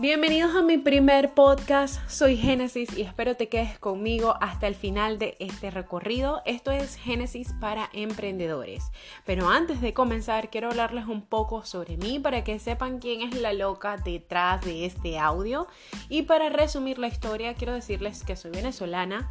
Bienvenidos a mi primer podcast, soy Génesis y espero te quedes conmigo hasta el final de este recorrido. Esto es Génesis para emprendedores. Pero antes de comenzar quiero hablarles un poco sobre mí para que sepan quién es la loca detrás de este audio. Y para resumir la historia quiero decirles que soy venezolana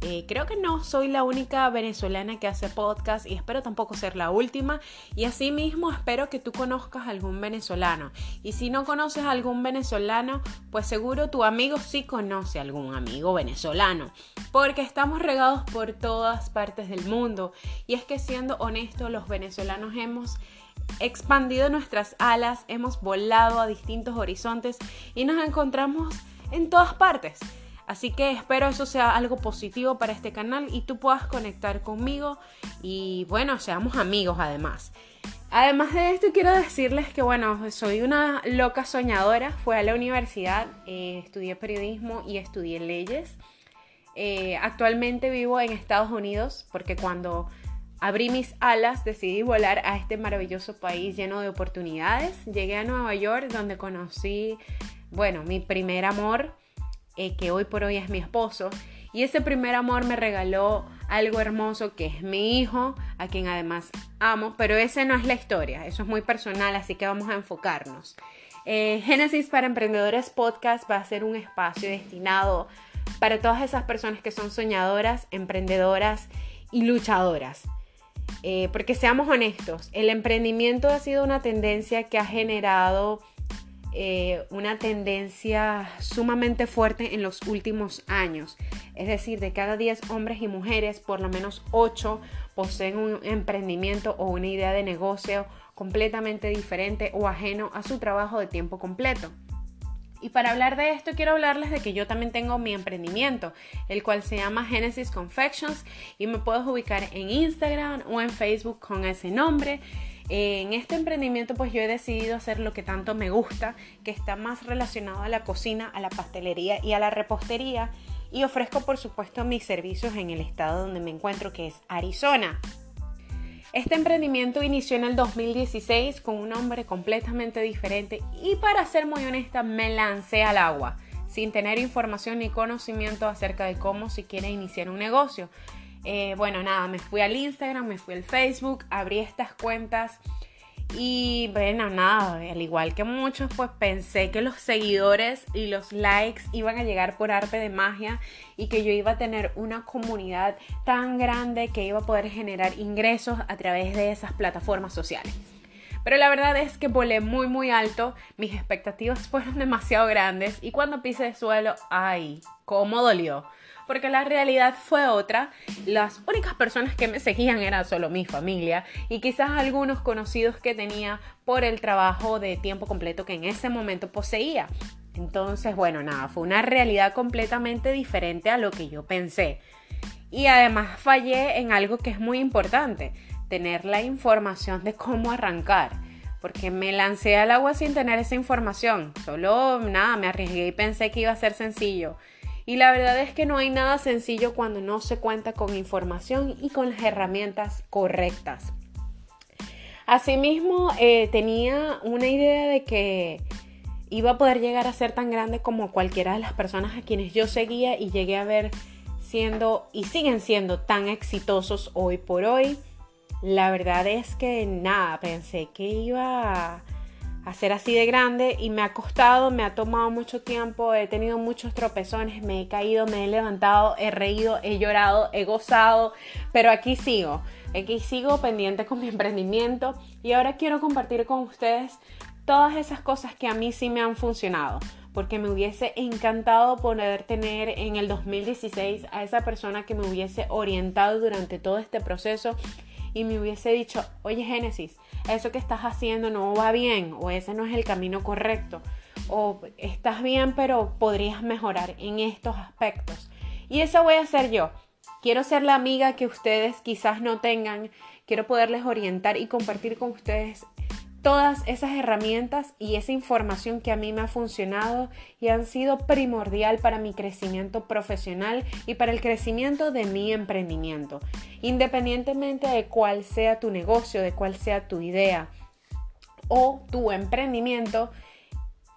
eh, creo que no soy la única venezolana que hace podcast y espero tampoco ser la última. Y asimismo espero que tú conozcas algún venezolano. Y si no conoces algún venezolano, pues seguro tu amigo sí conoce algún amigo venezolano. Porque estamos regados por todas partes del mundo. Y es que siendo honestos, los venezolanos hemos expandido nuestras alas, hemos volado a distintos horizontes y nos encontramos en todas partes. Así que espero eso sea algo positivo para este canal y tú puedas conectar conmigo y bueno, seamos amigos además. Además de esto quiero decirles que bueno, soy una loca soñadora, fui a la universidad, eh, estudié periodismo y estudié leyes. Eh, actualmente vivo en Estados Unidos porque cuando abrí mis alas decidí volar a este maravilloso país lleno de oportunidades. Llegué a Nueva York donde conocí, bueno, mi primer amor eh, que hoy por hoy es mi esposo. Y ese primer amor me regaló algo hermoso que es mi hijo, a quien además amo, pero ese no es la historia, eso es muy personal, así que vamos a enfocarnos. Eh, Génesis para Emprendedores Podcast va a ser un espacio destinado para todas esas personas que son soñadoras, emprendedoras y luchadoras. Eh, porque seamos honestos, el emprendimiento ha sido una tendencia que ha generado eh, una tendencia sumamente fuerte en los últimos años. Es decir, de cada 10 hombres y mujeres, por lo menos 8 poseen un emprendimiento o una idea de negocio completamente diferente o ajeno a su trabajo de tiempo completo. Y para hablar de esto quiero hablarles de que yo también tengo mi emprendimiento, el cual se llama Genesis Confections y me puedes ubicar en Instagram o en Facebook con ese nombre. En este emprendimiento pues yo he decidido hacer lo que tanto me gusta, que está más relacionado a la cocina, a la pastelería y a la repostería y ofrezco por supuesto mis servicios en el estado donde me encuentro que es Arizona. Este emprendimiento inició en el 2016 con un nombre completamente diferente y para ser muy honesta me lancé al agua sin tener información ni conocimiento acerca de cómo se quiere iniciar un negocio. Eh, bueno, nada, me fui al Instagram, me fui al Facebook, abrí estas cuentas y bueno, nada, al igual que muchos, pues pensé que los seguidores y los likes iban a llegar por arte de magia y que yo iba a tener una comunidad tan grande que iba a poder generar ingresos a través de esas plataformas sociales. Pero la verdad es que volé muy muy alto, mis expectativas fueron demasiado grandes y cuando pise el suelo, ay, cómo dolió porque la realidad fue otra. Las únicas personas que me seguían eran solo mi familia y quizás algunos conocidos que tenía por el trabajo de tiempo completo que en ese momento poseía. Entonces, bueno, nada, fue una realidad completamente diferente a lo que yo pensé. Y además fallé en algo que es muy importante, tener la información de cómo arrancar porque me lancé al agua sin tener esa información. Solo nada, me arriesgué y pensé que iba a ser sencillo. Y la verdad es que no hay nada sencillo cuando no se cuenta con información y con las herramientas correctas. Asimismo, eh, tenía una idea de que iba a poder llegar a ser tan grande como cualquiera de las personas a quienes yo seguía y llegué a ver siendo y siguen siendo tan exitosos hoy por hoy. La verdad es que nada, pensé que iba a hacer así de grande y me ha costado, me ha tomado mucho tiempo, he tenido muchos tropezones, me he caído, me he levantado, he reído, he llorado, he gozado, pero aquí sigo, aquí sigo pendiente con mi emprendimiento y ahora quiero compartir con ustedes todas esas cosas que a mí sí me han funcionado, porque me hubiese encantado poder tener en el 2016 a esa persona que me hubiese orientado durante todo este proceso y me hubiese dicho, oye Génesis, eso que estás haciendo no va bien o ese no es el camino correcto o estás bien pero podrías mejorar en estos aspectos. Y eso voy a hacer yo. Quiero ser la amiga que ustedes quizás no tengan, quiero poderles orientar y compartir con ustedes todas esas herramientas y esa información que a mí me ha funcionado y han sido primordial para mi crecimiento profesional y para el crecimiento de mi emprendimiento, independientemente de cuál sea tu negocio, de cuál sea tu idea o tu emprendimiento.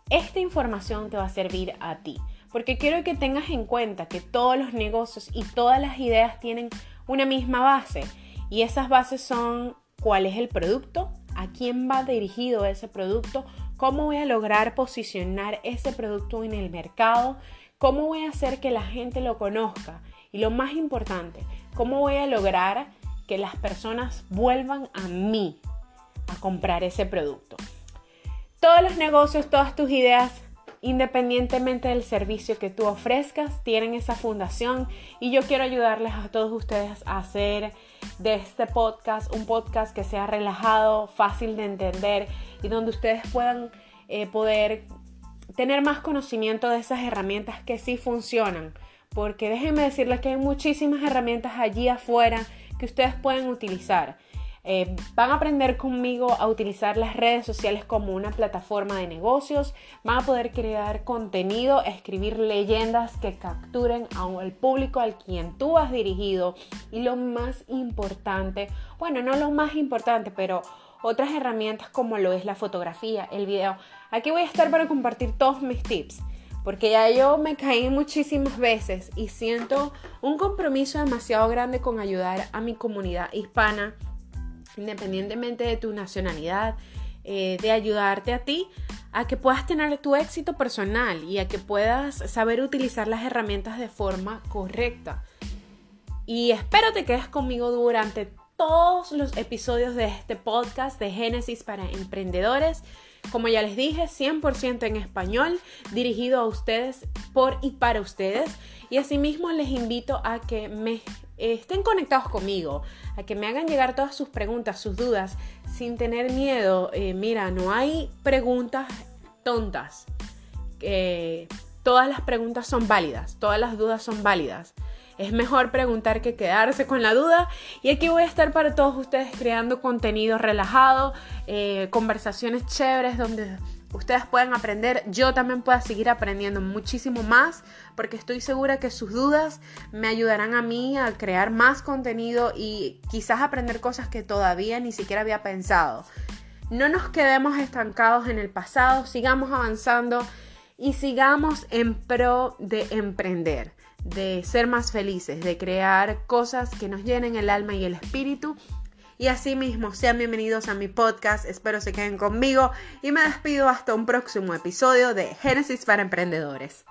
esta información te va a servir a ti. Porque quiero que tengas en cuenta que todos los negocios y todas las ideas tienen una misma base. Y esas bases son cuál es el producto, a quién va dirigido ese producto, cómo voy a lograr posicionar ese producto en el mercado, cómo voy a hacer que la gente lo conozca. Y lo más importante, cómo voy a lograr que las personas vuelvan a mí a comprar ese producto. Todos los negocios, todas tus ideas, independientemente del servicio que tú ofrezcas, tienen esa fundación y yo quiero ayudarles a todos ustedes a hacer de este podcast un podcast que sea relajado, fácil de entender y donde ustedes puedan eh, poder tener más conocimiento de esas herramientas que sí funcionan. Porque déjenme decirles que hay muchísimas herramientas allí afuera que ustedes pueden utilizar. Eh, van a aprender conmigo a utilizar las redes sociales como una plataforma de negocios, van a poder crear contenido, escribir leyendas que capturen al público al quien tú has dirigido y lo más importante, bueno, no lo más importante, pero otras herramientas como lo es la fotografía, el video. Aquí voy a estar para compartir todos mis tips porque ya yo me caí muchísimas veces y siento un compromiso demasiado grande con ayudar a mi comunidad hispana independientemente de tu nacionalidad, eh, de ayudarte a ti a que puedas tener tu éxito personal y a que puedas saber utilizar las herramientas de forma correcta. Y espero te quedes conmigo durante todos los episodios de este podcast de Génesis para emprendedores. Como ya les dije, 100% en español, dirigido a ustedes, por y para ustedes. Y asimismo les invito a que me estén conectados conmigo, a que me hagan llegar todas sus preguntas, sus dudas, sin tener miedo. Eh, mira, no hay preguntas tontas. todas las preguntas son válidas, todas las dudas son válidas. Es mejor preguntar que quedarse con la duda. Y aquí voy a estar para todos ustedes creando contenido relajado, eh, conversaciones chéveres donde ustedes pueden aprender, yo también pueda seguir aprendiendo muchísimo más, porque estoy segura que sus dudas me ayudarán a mí a crear más contenido y quizás aprender cosas que todavía ni siquiera había pensado. No nos quedemos estancados en el pasado, sigamos avanzando y sigamos en pro de emprender, de ser más felices, de crear cosas que nos llenen el alma y el espíritu y asimismo, sean bienvenidos a mi podcast, espero se queden conmigo y me despido hasta un próximo episodio de Génesis para Emprendedores.